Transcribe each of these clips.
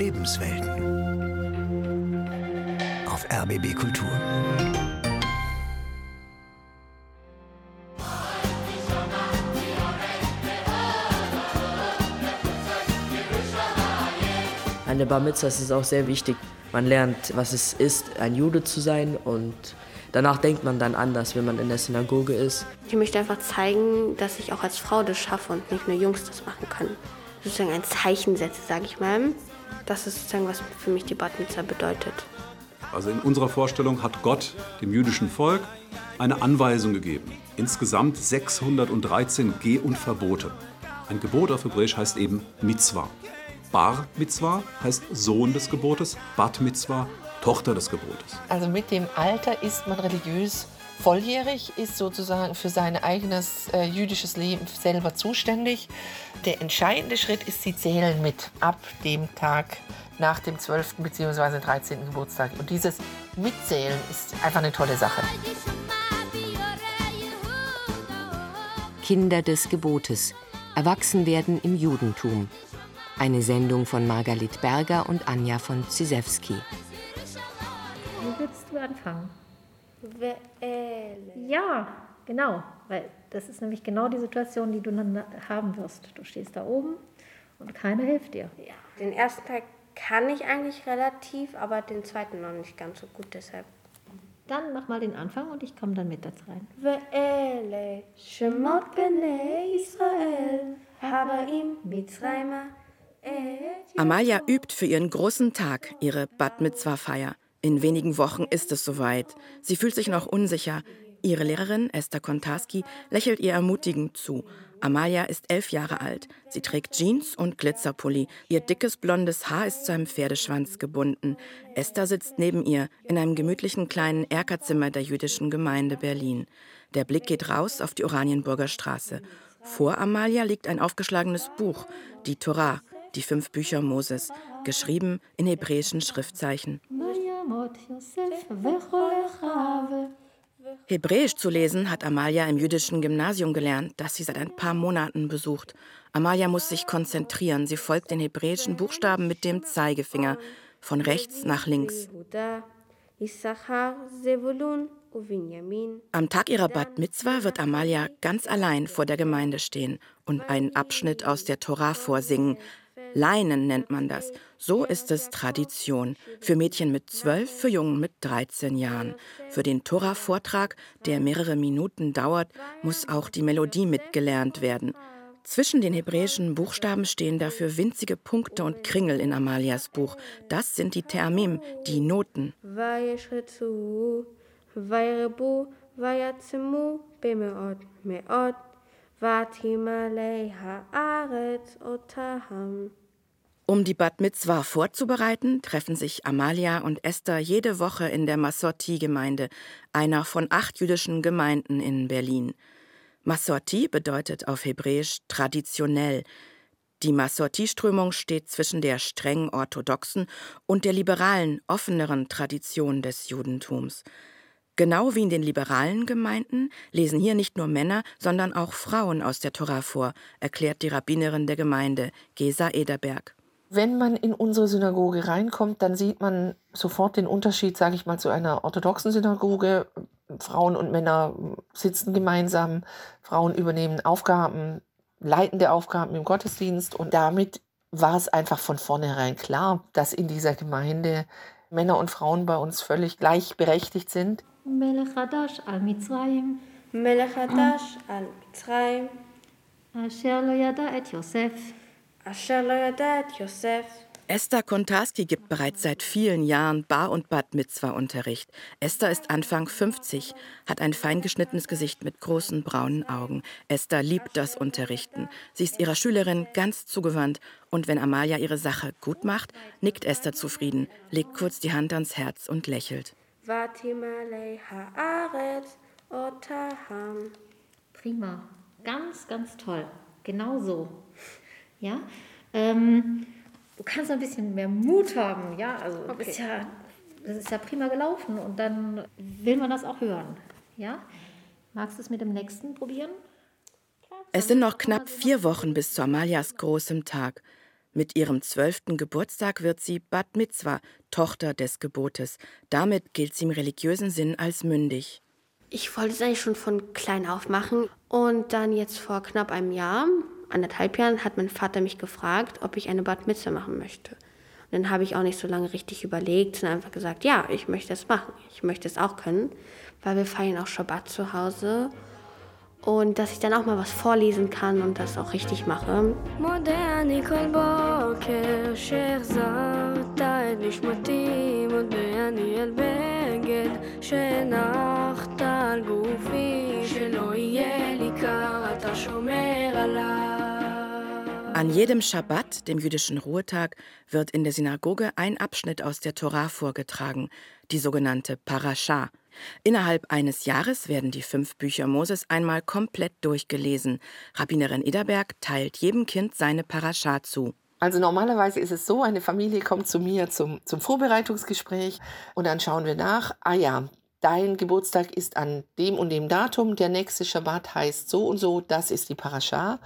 Lebenswelten. Auf RBB Kultur. An der Bar Mitzvah ist es auch sehr wichtig. Man lernt, was es ist, ein Jude zu sein und danach denkt man dann anders, wenn man in der Synagoge ist. Ich möchte einfach zeigen, dass ich auch als Frau das schaffe und nicht nur Jungs das machen können. Sozusagen ein Zeichen setze, sage ich mal. Das ist sozusagen, was für mich die Bat Mitzvah bedeutet. Also in unserer Vorstellung hat Gott dem jüdischen Volk eine Anweisung gegeben. Insgesamt 613 Geh- und Verbote. Ein Gebot auf Hebräisch heißt eben Mitzvah. Bar Mitzvah heißt Sohn des Gebotes, Bat Mitzvah Tochter des Gebotes. Also mit dem Alter ist man religiös volljährig, ist sozusagen für sein eigenes äh, jüdisches Leben selber zuständig. Der entscheidende Schritt ist, sie zählen mit ab dem Tag nach dem 12. bzw. 13. Geburtstag. Und dieses Mitzählen ist einfach eine tolle Sache. Kinder des Gebotes. Erwachsen werden im Judentum. Eine Sendung von Margalit Berger und Anja von Zizewski. Wie willst du anfangen? wählen. Ja, genau, weil das ist nämlich genau die Situation, die du dann haben wirst. Du stehst da oben und keiner hilft dir. Ja, den ersten Teil kann ich eigentlich relativ, aber den zweiten noch nicht ganz so gut, deshalb. Dann mach mal den Anfang und ich komme dann mit dazu rein. Ve'ele Shemot bene Israel, Habaim Mitzrayma Amalia übt für ihren großen Tag ihre Bat Mitzvah-Feier. In wenigen Wochen ist es soweit. Sie fühlt sich noch unsicher. Ihre Lehrerin, Esther Kontarski, lächelt ihr ermutigend zu. Amalia ist elf Jahre alt. Sie trägt Jeans und Glitzerpulli. Ihr dickes blondes Haar ist zu einem Pferdeschwanz gebunden. Esther sitzt neben ihr in einem gemütlichen kleinen Erkerzimmer der jüdischen Gemeinde Berlin. Der Blick geht raus auf die Oranienburger Straße. Vor Amalia liegt ein aufgeschlagenes Buch, die Torah, die fünf Bücher Moses, geschrieben in hebräischen Schriftzeichen. Hebräisch zu lesen hat Amalia im jüdischen Gymnasium gelernt, das sie seit ein paar Monaten besucht. Amalia muss sich konzentrieren. Sie folgt den hebräischen Buchstaben mit dem Zeigefinger von rechts nach links. Am Tag ihrer Bat Mitzvah wird Amalia ganz allein vor der Gemeinde stehen und einen Abschnitt aus der Torah vorsingen. Leinen nennt man das. So ist es Tradition. Für Mädchen mit zwölf, für Jungen mit 13 Jahren. Für den Tora-Vortrag, der mehrere Minuten dauert, muss auch die Melodie mitgelernt werden. Zwischen den hebräischen Buchstaben stehen dafür winzige Punkte und Kringel in Amalias Buch. Das sind die Termim, die Noten. Um die Bat Mitzvah vorzubereiten, treffen sich Amalia und Esther jede Woche in der Massorti-Gemeinde, einer von acht jüdischen Gemeinden in Berlin. Massorti bedeutet auf Hebräisch traditionell. Die Massorti-Strömung steht zwischen der streng orthodoxen und der liberalen, offeneren Tradition des Judentums. Genau wie in den liberalen Gemeinden lesen hier nicht nur Männer, sondern auch Frauen aus der Tora vor, erklärt die Rabbinerin der Gemeinde, Gesa Ederberg. Wenn man in unsere Synagoge reinkommt, dann sieht man sofort den Unterschied, sage ich mal, zu einer orthodoxen Synagoge. Frauen und Männer sitzen gemeinsam, Frauen übernehmen Aufgaben, leitende Aufgaben im Gottesdienst und damit war es einfach von vornherein klar, dass in dieser Gemeinde Männer und Frauen bei uns völlig gleichberechtigt sind. Melechadash al Mitzrayim. Melechadash al Mitzrayim. Asher lo yada et Yosef. Esther Kontarski gibt bereits seit vielen Jahren Bar- und Bad Mitzwa-Unterricht. Esther ist Anfang 50, hat ein feingeschnittenes Gesicht mit großen braunen Augen. Esther liebt das Unterrichten. Sie ist ihrer Schülerin ganz zugewandt und wenn Amalia ihre Sache gut macht, nickt Esther zufrieden, legt kurz die Hand ans Herz und lächelt. Prima, ganz, ganz toll. Genau so. Ja. Ähm, du kannst ein bisschen mehr Mut haben, ja. Also du bist ja, das ist ja prima gelaufen und dann will man das auch hören. Ja. Magst du es mit dem nächsten probieren? Es sind noch knapp vier Wochen bis zu Amalias großem Tag. Mit ihrem zwölften Geburtstag wird sie Bat Mitzwa, Tochter des Gebotes. Damit gilt sie im religiösen Sinn als mündig. Ich wollte es eigentlich schon von klein auf machen. Und dann jetzt vor knapp einem Jahr, anderthalb Jahren, hat mein Vater mich gefragt, ob ich eine Bat Mitzwa machen möchte. Und dann habe ich auch nicht so lange richtig überlegt, sondern einfach gesagt, ja, ich möchte es machen. Ich möchte es auch können, weil wir feiern auch Schabbat zu Hause und dass ich dann auch mal was vorlesen kann und das auch richtig mache. An jedem Schabbat, dem jüdischen Ruhetag, wird in der Synagoge ein Abschnitt aus der Tora vorgetragen, die sogenannte Parascha. Innerhalb eines Jahres werden die fünf Bücher Moses einmal komplett durchgelesen. Rabbinerin Ederberg teilt jedem Kind seine Parascha zu. Also normalerweise ist es so, eine Familie kommt zu mir zum, zum Vorbereitungsgespräch und dann schauen wir nach, ah ja, dein Geburtstag ist an dem und dem Datum, der nächste Schabbat heißt so und so, das ist die Parascha.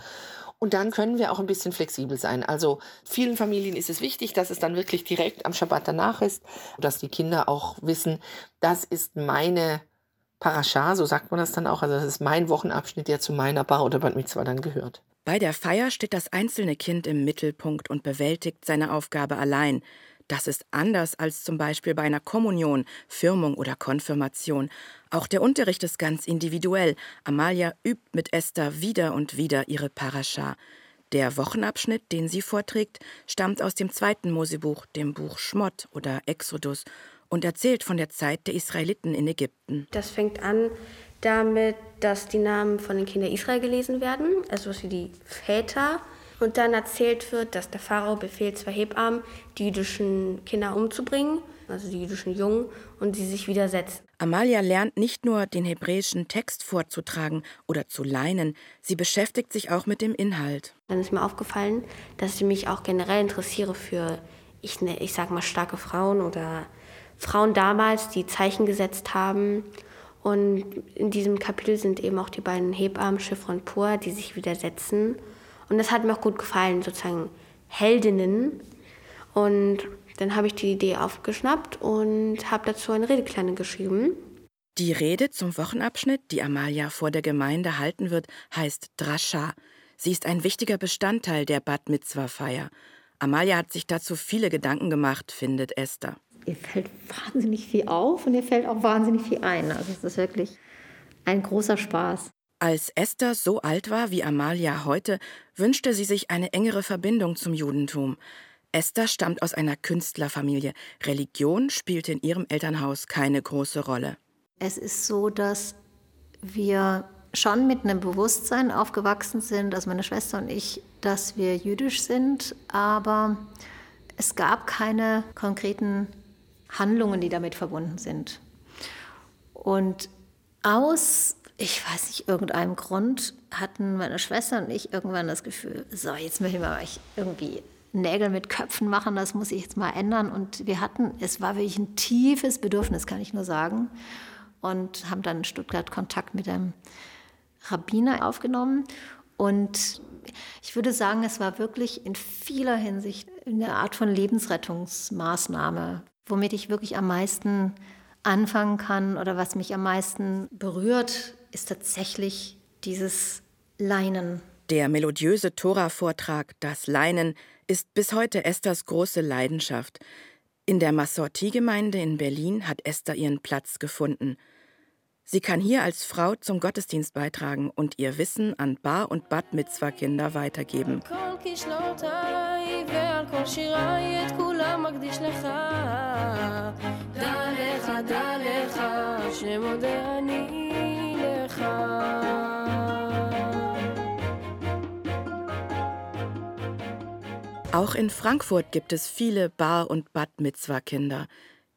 Und dann können wir auch ein bisschen flexibel sein. Also vielen Familien ist es wichtig, dass es dann wirklich direkt am Schabbat danach ist, dass die Kinder auch wissen, das ist meine Parascha, so sagt man das dann auch. Also das ist mein Wochenabschnitt, der zu meiner Bar oder Bad Mitzvah dann gehört. Bei der Feier steht das einzelne Kind im Mittelpunkt und bewältigt seine Aufgabe allein. Das ist anders als zum Beispiel bei einer Kommunion, Firmung oder Konfirmation. Auch der Unterricht ist ganz individuell. Amalia übt mit Esther wieder und wieder ihre Parascha. Der Wochenabschnitt, den sie vorträgt, stammt aus dem zweiten Mosebuch, dem Buch Schmott oder Exodus, und erzählt von der Zeit der Israeliten in Ägypten. Das fängt an damit, dass die Namen von den Kindern Israel gelesen werden, also wie die Väter und dann erzählt wird, dass der Pharao befiehlt, zwei Hebammen die jüdischen Kinder umzubringen, also die jüdischen Jungen, und sie sich widersetzen. Amalia lernt nicht nur den hebräischen Text vorzutragen oder zu leinen, sie beschäftigt sich auch mit dem Inhalt. Dann ist mir aufgefallen, dass ich mich auch generell interessiere für, ich, ne, ich sag mal, starke Frauen oder Frauen damals, die Zeichen gesetzt haben. Und in diesem Kapitel sind eben auch die beiden Hebammen, Schiff und Pur, die sich widersetzen. Und das hat mir auch gut gefallen, sozusagen Heldinnen. Und dann habe ich die Idee aufgeschnappt und habe dazu eine Redekleine geschrieben. Die Rede zum Wochenabschnitt, die Amalia vor der Gemeinde halten wird, heißt Drascha. Sie ist ein wichtiger Bestandteil der Bad Mitzwa-Feier. Amalia hat sich dazu viele Gedanken gemacht, findet Esther. Ihr fällt wahnsinnig viel auf und ihr fällt auch wahnsinnig viel ein. Also es ist wirklich ein großer Spaß. Als Esther so alt war wie Amalia heute, wünschte sie sich eine engere Verbindung zum Judentum. Esther stammt aus einer Künstlerfamilie. Religion spielte in ihrem Elternhaus keine große Rolle. Es ist so, dass wir schon mit einem Bewusstsein aufgewachsen sind, also meine Schwester und ich, dass wir jüdisch sind, aber es gab keine konkreten Handlungen, die damit verbunden sind. Und aus ich weiß nicht, irgendeinem Grund hatten meine Schwester und ich irgendwann das Gefühl, so, jetzt möchte ich mal irgendwie Nägel mit Köpfen machen, das muss ich jetzt mal ändern. Und wir hatten, es war wirklich ein tiefes Bedürfnis, kann ich nur sagen. Und haben dann in Stuttgart Kontakt mit einem Rabbiner aufgenommen. Und ich würde sagen, es war wirklich in vieler Hinsicht eine Art von Lebensrettungsmaßnahme, womit ich wirklich am meisten anfangen kann oder was mich am meisten berührt, ist tatsächlich dieses Leinen. Der melodiöse Tora-Vortrag Das Leinen ist bis heute Esthers große Leidenschaft. In der Massorti-Gemeinde in Berlin hat Esther ihren Platz gefunden. Sie kann hier als Frau zum Gottesdienst beitragen und ihr Wissen an Bar- und Bad Mitzwa-Kinder weitergeben. Auch in Frankfurt gibt es viele Bar- und Bad Mitzwa-Kinder.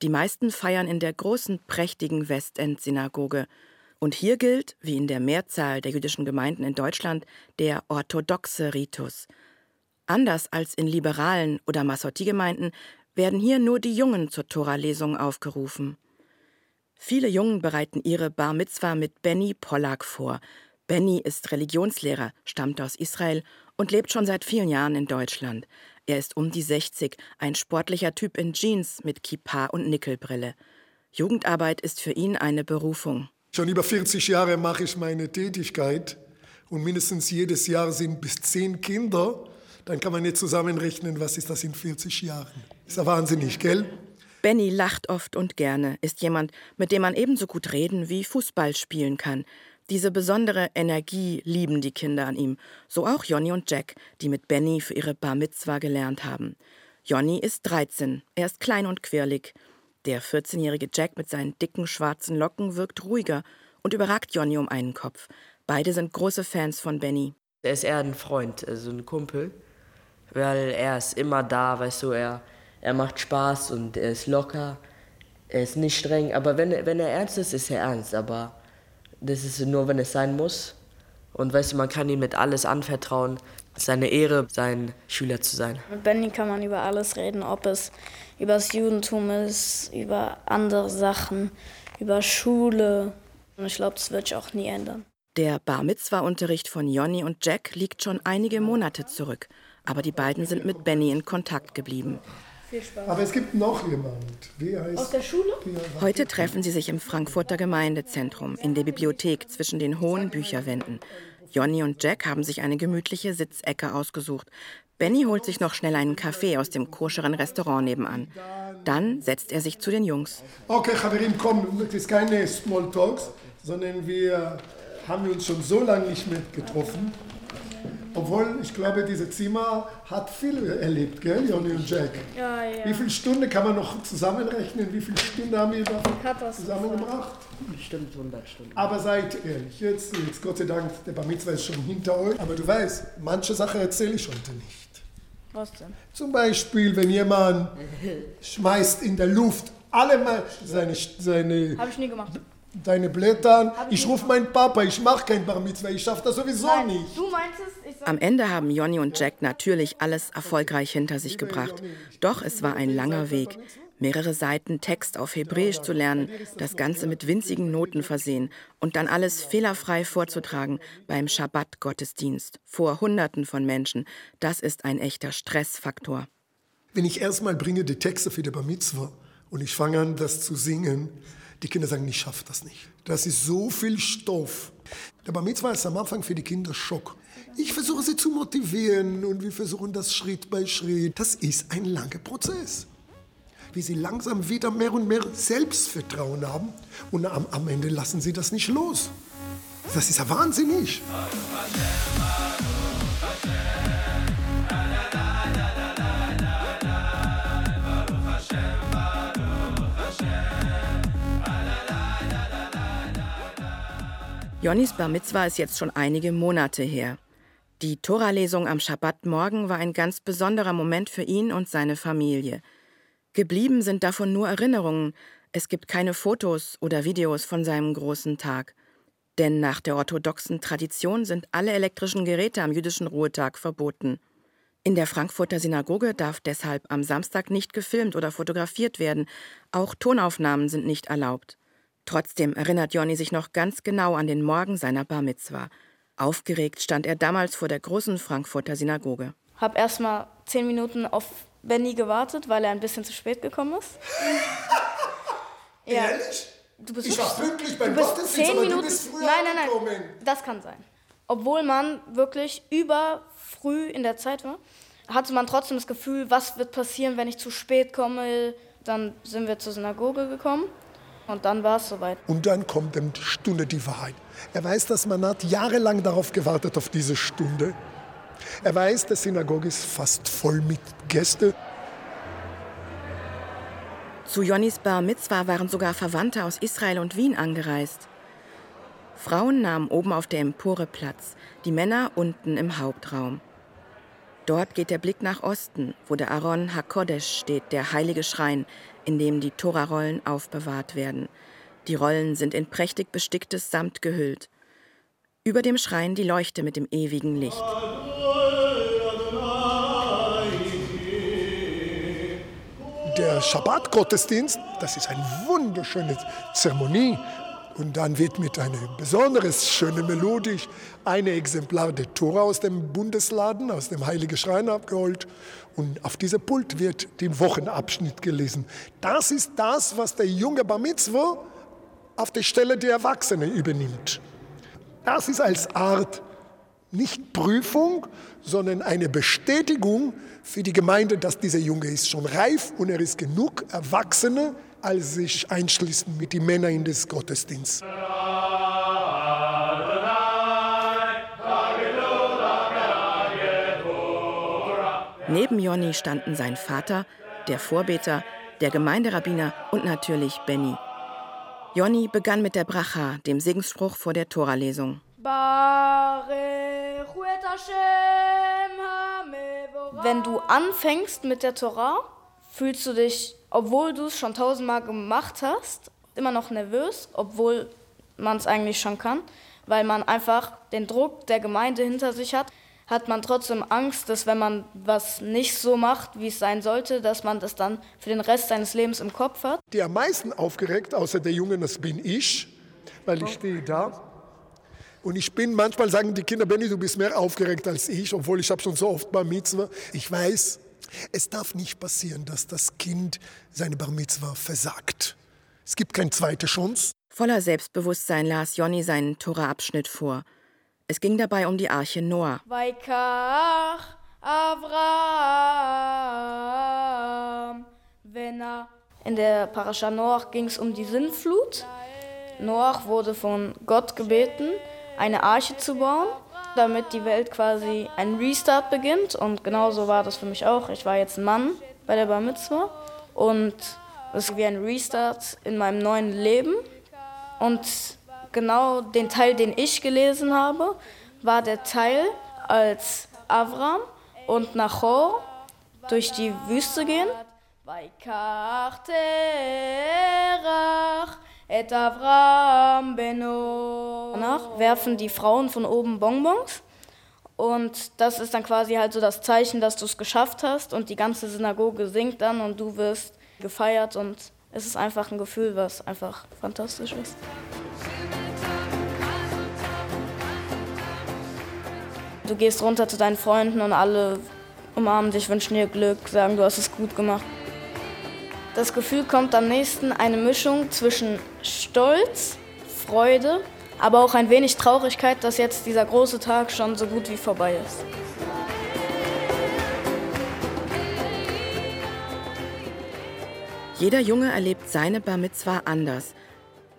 Die meisten feiern in der großen, prächtigen Westend-Synagoge. Und hier gilt, wie in der Mehrzahl der jüdischen Gemeinden in Deutschland, der orthodoxe Ritus. Anders als in liberalen oder Massorti-Gemeinden werden hier nur die Jungen zur Tora-Lesung aufgerufen. Viele Jungen bereiten ihre Bar Mitzwa mit Benny Pollack vor. Benny ist Religionslehrer, stammt aus Israel und lebt schon seit vielen Jahren in Deutschland. Er ist um die 60, ein sportlicher Typ in Jeans mit Kippa und Nickelbrille. Jugendarbeit ist für ihn eine Berufung. Schon über 40 Jahre mache ich meine Tätigkeit und mindestens jedes Jahr sind bis zehn Kinder. Dann kann man nicht zusammenrechnen, was ist das in 40 Jahren. Ist ja wahnsinnig, gell? Benny lacht oft und gerne, ist jemand, mit dem man ebenso gut reden wie Fußball spielen kann. Diese besondere Energie lieben die Kinder an ihm, so auch Jonny und Jack, die mit Benny für ihre Bar Mitzwa gelernt haben. Jonny ist 13, er ist klein und quirlig. Der 14-jährige Jack mit seinen dicken schwarzen Locken wirkt ruhiger und überragt Jonny um einen Kopf. Beide sind große Fans von Benny. Er ist eher ein Freund, also ein Kumpel, weil er ist immer da, weißt du, er, er macht Spaß und er ist locker, er ist nicht streng, aber wenn, wenn er ernst ist, ist er ernst, aber das ist nur, wenn es sein muss. Und weißt du, man kann ihm mit alles anvertrauen. Es ist eine Ehre, sein Schüler zu sein. Mit Benny kann man über alles reden, ob es über das Judentum ist, über andere Sachen, über Schule. Und ich glaube, das wird sich auch nie ändern. Der Bar Mitzwa-Unterricht von Jonny und Jack liegt schon einige Monate zurück. Aber die beiden sind mit Benny in Kontakt geblieben. Viel Spaß. Aber es gibt noch jemand. Wie heißt Aus der Schule? Heute treffen sie sich im Frankfurter Gemeindezentrum, in der Bibliothek zwischen den hohen Bücherwänden. Jonny und Jack haben sich eine gemütliche Sitzecke ausgesucht. Benny holt sich noch schnell einen Kaffee aus dem koscheren Restaurant nebenan. Dann setzt er sich zu den Jungs. Okay, Chaverim, komm, das ist keine Smalltalks, sondern wir haben uns schon so lange nicht mehr getroffen. Obwohl, ich glaube, diese Zimmer hat viel erlebt, gell, Jonny und Jack? Ja, ja. Wie viele Stunden kann man noch zusammenrechnen? Wie viele Stunden haben wir da zusammengebracht? Bestimmt 100 Stunden. Aber seid ehrlich, jetzt, jetzt Gott sei Dank, der Bar Mitzvah ist schon hinter euch. Aber du weißt, manche Sachen erzähle ich heute nicht. Was denn? Zum Beispiel, wenn jemand schmeißt in der Luft alle mal seine, seine Habe ich nie gemacht. Deine Blätter. Ich rufe meinen Papa, ich mache kein Bar Mitzvah, ich schaffe das sowieso nicht. Du meinst es? Am Ende haben Jonny und Jack natürlich alles erfolgreich hinter sich gebracht. Doch es war ein langer Weg. Mehrere Seiten Text auf Hebräisch zu lernen, das Ganze mit winzigen Noten versehen und dann alles fehlerfrei vorzutragen beim Schabbat-Gottesdienst vor Hunderten von Menschen, das ist ein echter Stressfaktor. Wenn ich erstmal bringe die Texte für die Bar Mitzvah und ich fange an, das zu singen, die Kinder sagen, ich schaffe das nicht. Das ist so viel Stoff. Der Bar Mitzvah ist am Anfang für die Kinder Schock. Ich versuche sie zu motivieren und wir versuchen das Schritt bei Schritt. Das ist ein langer Prozess. Wie sie langsam wieder mehr und mehr Selbstvertrauen haben und am, am Ende lassen sie das nicht los. Das ist ja wahnsinnig. Jonnys Bar Mitzwa ist jetzt schon einige Monate her. Die Toralesung am Schabbatmorgen war ein ganz besonderer Moment für ihn und seine Familie. Geblieben sind davon nur Erinnerungen. Es gibt keine Fotos oder Videos von seinem großen Tag. Denn nach der orthodoxen Tradition sind alle elektrischen Geräte am jüdischen Ruhetag verboten. In der Frankfurter Synagoge darf deshalb am Samstag nicht gefilmt oder fotografiert werden. Auch Tonaufnahmen sind nicht erlaubt. Trotzdem erinnert Jonny sich noch ganz genau an den Morgen seiner Bar Mitzwa. Aufgeregt stand er damals vor der großen Frankfurter Synagoge. Hab erst mal zehn Minuten auf Benny gewartet, weil er ein bisschen zu spät gekommen ist. Ja. Ehrlich? Du bist Ich war wirklich- pünktlich beim du bist Gottesdienst, zehn aber du Minuten. bist früher nein, nein, nein. angekommen. Das kann sein. Obwohl man wirklich über früh in der Zeit war, hatte man trotzdem das Gefühl, was wird passieren, wenn ich zu spät komme. Dann sind wir zur Synagoge gekommen und dann war es soweit. Und dann kommt die Stunde die Wahrheit. Er weiß, dass man hat jahrelang darauf gewartet, auf diese Stunde. Er weiß, die Synagoge ist fast voll mit Gästen. Zu Jonnys Bar Mitzwa waren sogar Verwandte aus Israel und Wien angereist. Frauen nahmen oben auf der Empore Platz, die Männer unten im Hauptraum. Dort geht der Blick nach Osten, wo der Aron HaKodesh steht, der heilige Schrein, in dem die Torarollen aufbewahrt werden. Die Rollen sind in prächtig besticktes Samt gehüllt. Über dem Schrein die Leuchte mit dem ewigen Licht. Der Schabbat-Gottesdienst, das ist eine wunderschöne Zeremonie. Und dann wird mit einer besonders schönen Melodie ein Exemplar der Tora aus dem Bundesladen, aus dem Heiligen Schrein abgeholt. Und auf diesem Pult wird der Wochenabschnitt gelesen. Das ist das, was der junge Bar Mitzvah auf der Stelle der Erwachsenen übernimmt. Das ist als Art nicht Prüfung, sondern eine Bestätigung für die Gemeinde, dass dieser Junge ist schon reif und er ist genug Erwachsene, als sich einschließen mit den Männern in des Gottesdienstes. Neben Jonny standen sein Vater, der Vorbeter, der Gemeinderabbiner und natürlich Benny. Jonny begann mit der Bracha, dem Segensspruch vor der Toralesung. Wenn du anfängst mit der Torah, fühlst du dich, obwohl du es schon tausendmal gemacht hast, immer noch nervös, obwohl man es eigentlich schon kann, weil man einfach den Druck der Gemeinde hinter sich hat hat man trotzdem Angst, dass wenn man was nicht so macht, wie es sein sollte, dass man das dann für den Rest seines Lebens im Kopf hat. Die am meisten aufgeregt, außer der Junge, das bin ich, weil ich stehe da. Und ich bin, manchmal sagen die Kinder, Benny, du bist mehr aufgeregt als ich, obwohl ich habe schon so oft Bar Mitzvah. Ich weiß, es darf nicht passieren, dass das Kind seine Bar Mitzvah versagt. Es gibt keine zweite Chance. Voller Selbstbewusstsein las Jonny seinen Tora-Abschnitt vor – es ging dabei um die Arche Noah. Vaikach Avram, In der Parascha Noach ging es um die Sinnflut. Noach wurde von Gott gebeten, eine Arche zu bauen, damit die Welt quasi ein Restart beginnt. Und genauso war das für mich auch. Ich war jetzt ein Mann bei der Bar Mitzvah und es ist wie ein Restart in meinem neuen Leben. Und genau den Teil, den ich gelesen habe, war der Teil, als Avram und Nachor durch die Wüste gehen. Danach werfen die Frauen von oben Bonbons. Und das ist dann quasi halt so das Zeichen, dass du es geschafft hast. Und die ganze Synagoge singt dann und du wirst gefeiert. Und es ist einfach ein Gefühl, was einfach fantastisch ist. Du gehst runter zu deinen Freunden und alle umarmen dich, wünschen dir Glück, sagen, du hast es gut gemacht. Das Gefühl kommt am nächsten eine Mischung zwischen Stolz, Freude, aber auch ein wenig Traurigkeit, dass jetzt dieser große Tag schon so gut wie vorbei ist. Jeder Junge erlebt seine Bar Mitzwa anders.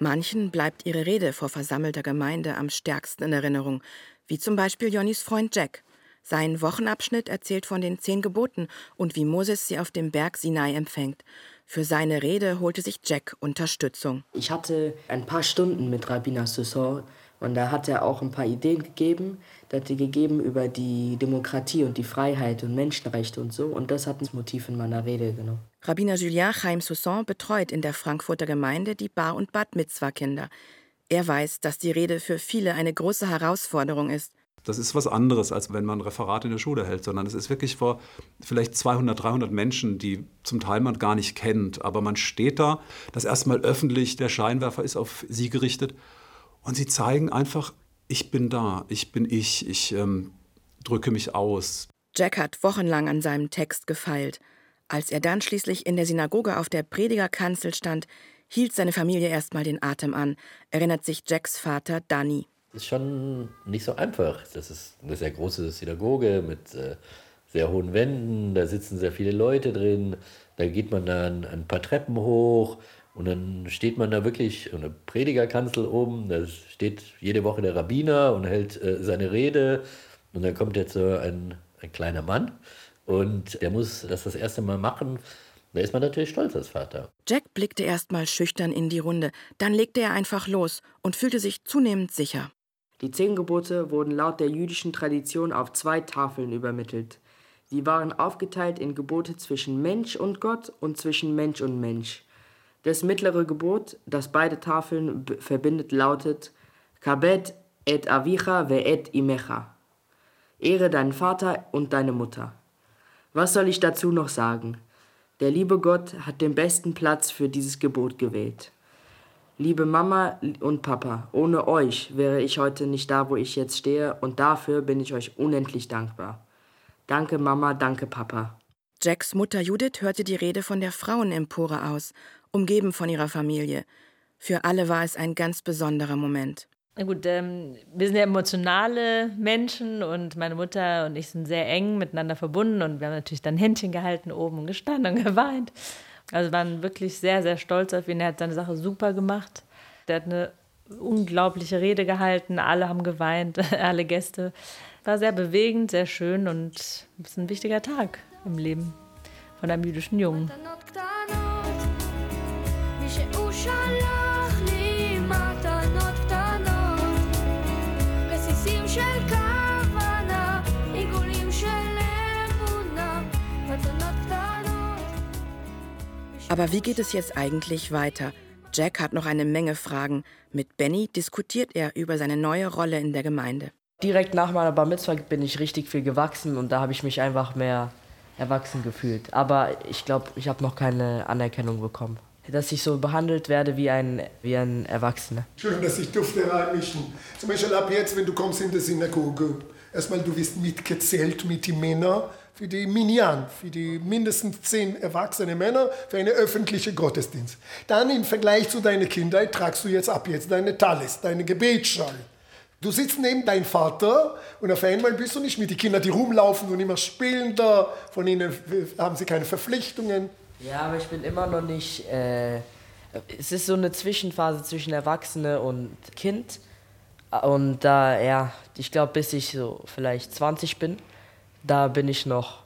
Manchen bleibt ihre Rede vor versammelter Gemeinde am stärksten in Erinnerung, wie zum Beispiel Jonnys Freund Jack. Sein Wochenabschnitt erzählt von den zehn Geboten und wie Moses sie auf dem Berg Sinai empfängt. Für seine Rede holte sich Jack Unterstützung. Ich hatte ein paar Stunden mit Rabbiner Susson und da hat er auch ein paar Ideen gegeben. Der hat die gegeben über die Demokratie und die Freiheit und Menschenrechte und so. Und das hat das Motiv in meiner Rede genommen. Rabbiner Julien Chaim Susson betreut in der Frankfurter Gemeinde die Bar- und Bad Mitzwa-Kinder. Er weiß, dass die Rede für viele eine große Herausforderung ist. Das ist was anderes, als wenn man ein Referat in der Schule hält, sondern es ist wirklich vor vielleicht 200, 300 Menschen, die zum Teil man gar nicht kennt. Aber man steht da, das erstmal öffentlich, der Scheinwerfer ist auf sie gerichtet und sie zeigen einfach, ich bin da, ich bin ich, ich ähm, drücke mich aus. Jack hat wochenlang an seinem Text gefeilt. Als er dann schließlich in der Synagoge auf der Predigerkanzel stand, hielt seine Familie erstmal den Atem an, erinnert sich Jacks Vater Danny. Ist schon nicht so einfach. Das ist eine sehr große Synagoge mit äh, sehr hohen Wänden, da sitzen sehr viele Leute drin, da geht man dann ein paar Treppen hoch und dann steht man da wirklich, eine Predigerkanzel oben, da steht jede Woche der Rabbiner und hält äh, seine Rede und dann kommt jetzt so ein, ein kleiner Mann und der muss das das erste Mal machen da ist man natürlich stolz als Vater. Jack blickte erstmal schüchtern in die Runde, dann legte er einfach los und fühlte sich zunehmend sicher. Die zehn Gebote wurden laut der jüdischen Tradition auf zwei Tafeln übermittelt. Sie waren aufgeteilt in Gebote zwischen Mensch und Gott und zwischen Mensch und Mensch. Das mittlere Gebot, das beide Tafeln verbindet, lautet Kabet et avicha ve et imecha. Ehre deinen Vater und deine Mutter. Was soll ich dazu noch sagen? Der liebe Gott hat den besten Platz für dieses Gebot gewählt. Liebe Mama und Papa, ohne euch wäre ich heute nicht da, wo ich jetzt stehe, und dafür bin ich euch unendlich dankbar. Danke Mama, danke Papa. Jacks Mutter Judith hörte die Rede von der Frauenempore aus, umgeben von ihrer Familie. Für alle war es ein ganz besonderer Moment. Na gut, ähm, wir sind ja emotionale Menschen und meine Mutter und ich sind sehr eng miteinander verbunden und wir haben natürlich dann Händchen gehalten oben und gestanden und geweint. Also waren wirklich sehr, sehr stolz auf ihn. Er hat seine Sache super gemacht. Der hat eine unglaubliche Rede gehalten. Alle haben geweint, alle Gäste. War sehr bewegend, sehr schön und es ist ein wichtiger Tag im Leben von einem jüdischen Jungen. Aber wie geht es jetzt eigentlich weiter? Jack hat noch eine Menge Fragen. Mit Benny diskutiert er über seine neue Rolle in der Gemeinde. Direkt nach meiner Bar Mitzvah bin ich richtig viel gewachsen und da habe ich mich einfach mehr erwachsen gefühlt. Aber ich glaube, ich habe noch keine Anerkennung bekommen. Dass ich so behandelt werde wie ein, wie ein Erwachsener. Schön, dass ich durfte reinmischen. Zum Beispiel ab jetzt, wenn du kommst in die Synagoge, erstmal du wirst mitgezählt mit den Männern für die Minyan, für die mindestens zehn erwachsene Männer, für einen öffentlichen Gottesdienst. Dann im Vergleich zu deiner Kindheit tragst du jetzt ab jetzt deine Talis, deine Gebetsschal. Du sitzt neben deinem Vater und auf einmal bist du nicht mit den Kindern, die rumlaufen und immer spielen da. Von ihnen haben sie keine Verpflichtungen. Ja, aber ich bin immer noch nicht. Äh, es ist so eine Zwischenphase zwischen Erwachsene und Kind. Und da, ja, ich glaube, bis ich so vielleicht 20 bin, da bin ich noch.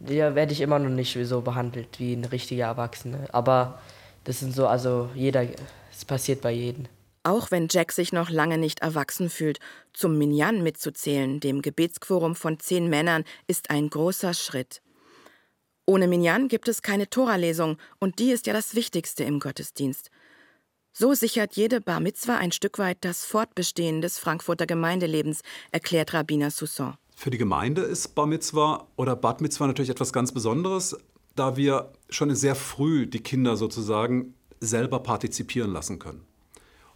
Da werde ich immer noch nicht so behandelt wie ein richtiger Erwachsener. Aber das sind so, also jeder, es passiert bei jedem. Auch wenn Jack sich noch lange nicht erwachsen fühlt, zum Minyan mitzuzählen, dem Gebetsquorum von zehn Männern, ist ein großer Schritt. Ohne Minyan gibt es keine Toralesung und die ist ja das Wichtigste im Gottesdienst. So sichert jede Bar Mitzwa ein Stück weit das Fortbestehen des Frankfurter Gemeindelebens, erklärt Rabbiner Soussan. Für die Gemeinde ist Bar Mitzwa oder Bad Mitzwa natürlich etwas ganz Besonderes, da wir schon sehr früh die Kinder sozusagen selber partizipieren lassen können.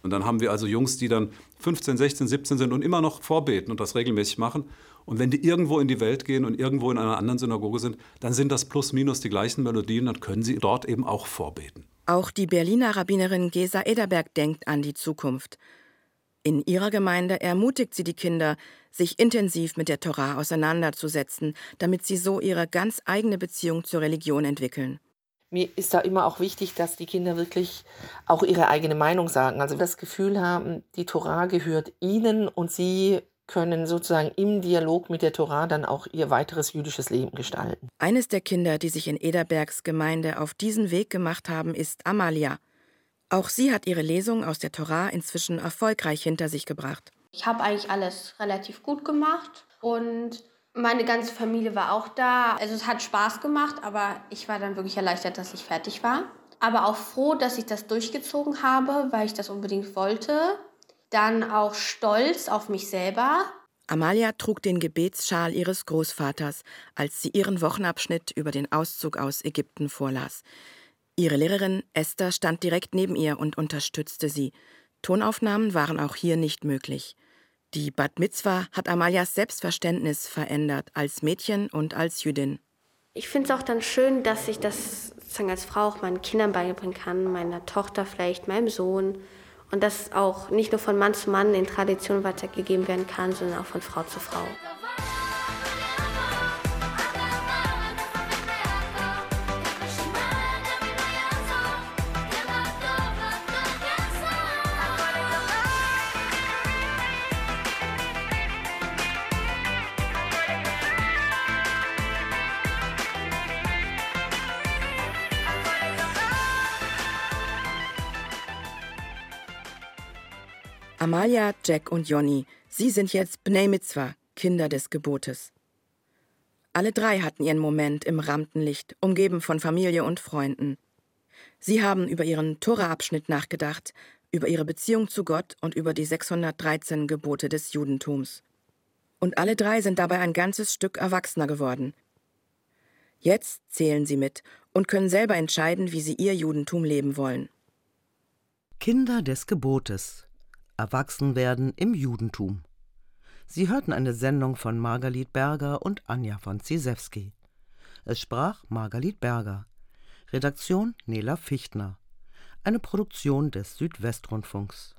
Und dann haben wir also Jungs, die dann 15, 16, 17 sind und immer noch vorbeten und das regelmäßig machen. Und wenn die irgendwo in die Welt gehen und irgendwo in einer anderen Synagoge sind, dann sind das plus minus die gleichen Melodien, dann können sie dort eben auch vorbeten. Auch die Berliner Rabbinerin Gesa Ederberg denkt an die Zukunft. In ihrer Gemeinde ermutigt sie die Kinder, sich intensiv mit der Torah auseinanderzusetzen, damit sie so ihre ganz eigene Beziehung zur Religion entwickeln mir ist da immer auch wichtig, dass die Kinder wirklich auch ihre eigene Meinung sagen. Also das Gefühl haben, die Torah gehört ihnen und sie können sozusagen im Dialog mit der Torah dann auch ihr weiteres jüdisches Leben gestalten. Eines der Kinder, die sich in Ederbergs Gemeinde auf diesen Weg gemacht haben, ist Amalia. Auch sie hat ihre Lesung aus der Torah inzwischen erfolgreich hinter sich gebracht. Ich habe eigentlich alles relativ gut gemacht und meine ganze Familie war auch da. Also es hat Spaß gemacht, aber ich war dann wirklich erleichtert, dass ich fertig war. Aber auch froh, dass ich das durchgezogen habe, weil ich das unbedingt wollte. Dann auch stolz auf mich selber. Amalia trug den Gebetsschal ihres Großvaters, als sie ihren Wochenabschnitt über den Auszug aus Ägypten vorlas. Ihre Lehrerin Esther stand direkt neben ihr und unterstützte sie. Tonaufnahmen waren auch hier nicht möglich. Die Bad Mitzwa hat Amalias Selbstverständnis verändert, als Mädchen und als Jüdin. Ich finde es auch dann schön, dass ich das sozusagen als Frau auch meinen Kindern beibringen kann, meiner Tochter vielleicht, meinem Sohn. Und das auch nicht nur von Mann zu Mann in Tradition weitergegeben werden kann, sondern auch von Frau zu Frau. Amalia, Jack und Jonny, sie sind jetzt Bnei Mitzvah, Kinder des Gebotes. Alle drei hatten ihren Moment im Rampenlicht, umgeben von Familie und Freunden. Sie haben über ihren Tora-Abschnitt nachgedacht, über ihre Beziehung zu Gott und über die 613 Gebote des Judentums. Und alle drei sind dabei ein ganzes Stück erwachsener geworden. Jetzt zählen sie mit und können selber entscheiden, wie sie ihr Judentum leben wollen. Kinder des Gebotes. Erwachsenwerden im Judentum. Sie hörten eine Sendung von Margalit Berger und Anja von Zisewski. Es sprach Margalit Berger. Redaktion Nela Fichtner. Eine Produktion des Südwestrundfunks.